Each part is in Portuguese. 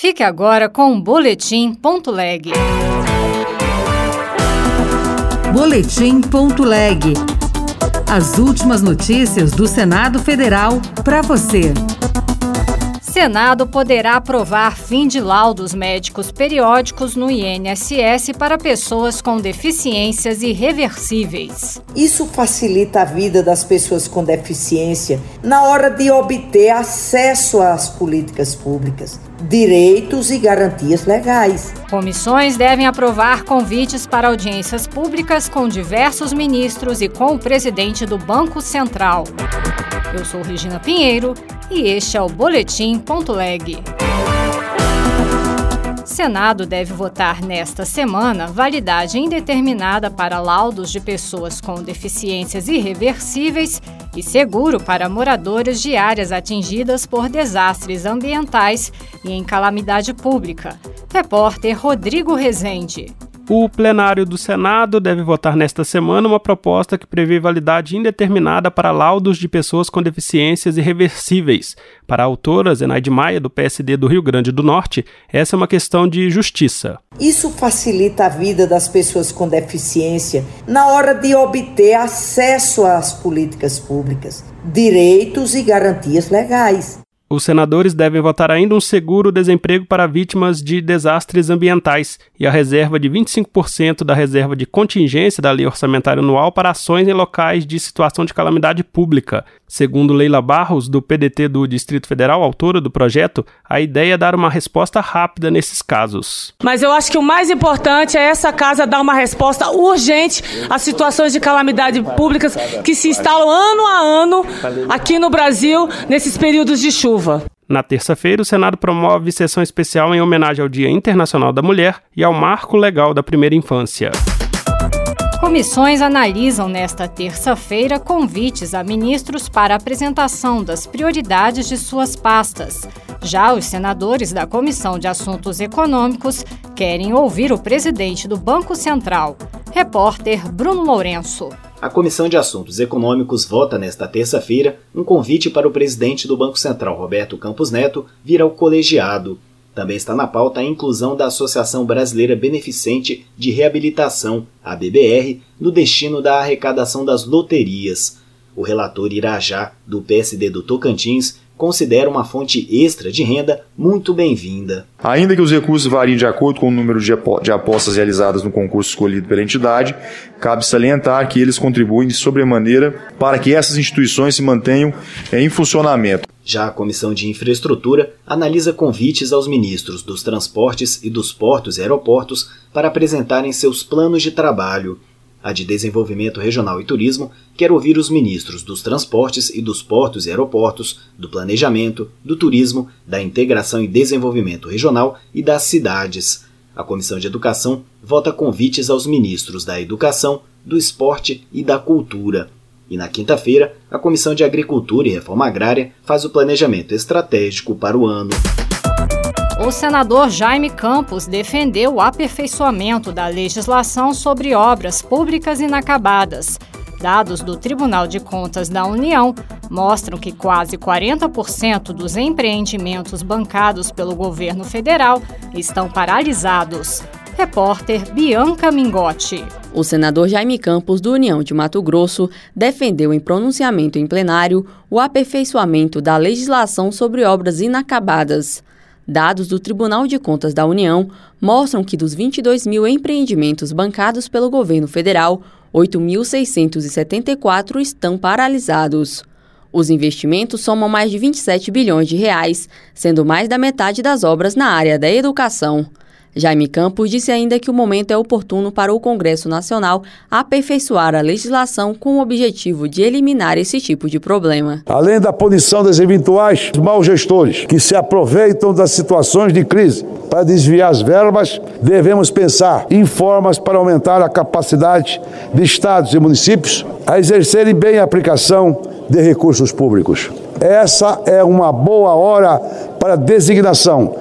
Fique agora com o Boletim.leg. Boletim.leg. As últimas notícias do Senado Federal para você. Senado poderá aprovar fim de laudos médicos periódicos no INSS para pessoas com deficiências irreversíveis. Isso facilita a vida das pessoas com deficiência na hora de obter acesso às políticas públicas, direitos e garantias legais. Comissões devem aprovar convites para audiências públicas com diversos ministros e com o presidente do Banco Central. Eu sou Regina Pinheiro e este é o Boletim.leg. Senado deve votar nesta semana validade indeterminada para laudos de pessoas com deficiências irreversíveis e seguro para moradores de áreas atingidas por desastres ambientais e em calamidade pública. Repórter Rodrigo Rezende. O plenário do Senado deve votar nesta semana uma proposta que prevê validade indeterminada para laudos de pessoas com deficiências irreversíveis. Para a autora Zenaide Maia, do PSD do Rio Grande do Norte, essa é uma questão de justiça. Isso facilita a vida das pessoas com deficiência na hora de obter acesso às políticas públicas, direitos e garantias legais. Os senadores devem votar ainda um seguro-desemprego para vítimas de desastres ambientais e a reserva de 25% da reserva de contingência da Lei Orçamentária Anual para ações em locais de situação de calamidade pública. Segundo Leila Barros, do PDT do Distrito Federal, autora do projeto, a ideia é dar uma resposta rápida nesses casos. Mas eu acho que o mais importante é essa casa dar uma resposta urgente às situações de calamidade públicas que se instalam ano a ano aqui no Brasil nesses períodos de chuva. Na terça-feira, o Senado promove sessão especial em homenagem ao Dia Internacional da Mulher e ao Marco Legal da Primeira Infância. Comissões analisam nesta terça-feira convites a ministros para apresentação das prioridades de suas pastas. Já os senadores da Comissão de Assuntos Econômicos querem ouvir o presidente do Banco Central. Repórter Bruno Lourenço. A Comissão de Assuntos Econômicos vota nesta terça-feira um convite para o presidente do Banco Central, Roberto Campos Neto, vir ao colegiado. Também está na pauta a inclusão da Associação Brasileira Beneficente de Reabilitação, a BBR, no destino da arrecadação das loterias. O relator Irajá, do PSD do Tocantins, considera uma fonte extra de renda muito bem-vinda. Ainda que os recursos variem de acordo com o número de apostas realizadas no concurso escolhido pela entidade, cabe salientar que eles contribuem de sobremaneira para que essas instituições se mantenham em funcionamento. Já a Comissão de Infraestrutura analisa convites aos ministros dos Transportes e dos Portos e Aeroportos para apresentarem seus planos de trabalho. A de Desenvolvimento Regional e Turismo quer ouvir os ministros dos Transportes e dos Portos e Aeroportos, do Planejamento, do Turismo, da Integração e Desenvolvimento Regional e das Cidades. A Comissão de Educação vota convites aos ministros da Educação, do Esporte e da Cultura. E na quinta-feira, a Comissão de Agricultura e Reforma Agrária faz o planejamento estratégico para o ano. O senador Jaime Campos defendeu o aperfeiçoamento da legislação sobre obras públicas inacabadas. Dados do Tribunal de Contas da União mostram que quase 40% dos empreendimentos bancados pelo governo federal estão paralisados. Repórter Bianca Mingotti. O senador Jaime Campos, do União de Mato Grosso, defendeu em pronunciamento em plenário o aperfeiçoamento da legislação sobre obras inacabadas. Dados do Tribunal de Contas da União mostram que dos 22 mil empreendimentos bancados pelo governo federal, 8.674 estão paralisados. Os investimentos somam mais de 27 bilhões de reais, sendo mais da metade das obras na área da educação. Jaime Campos disse ainda que o momento é oportuno para o Congresso Nacional aperfeiçoar a legislação com o objetivo de eliminar esse tipo de problema. Além da punição dos eventuais maus gestores que se aproveitam das situações de crise para desviar as verbas, devemos pensar em formas para aumentar a capacidade de estados e municípios a exercerem bem a aplicação de recursos públicos. Essa é uma boa hora para designação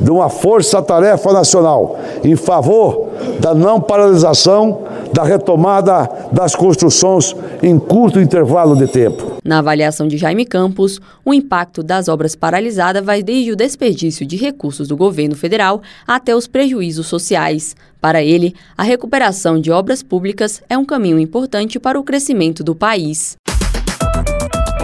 de uma força-tarefa nacional em favor da não paralisação da retomada das construções em curto intervalo de tempo. Na avaliação de Jaime Campos, o impacto das obras paralisadas vai desde o desperdício de recursos do governo federal até os prejuízos sociais. Para ele, a recuperação de obras públicas é um caminho importante para o crescimento do país.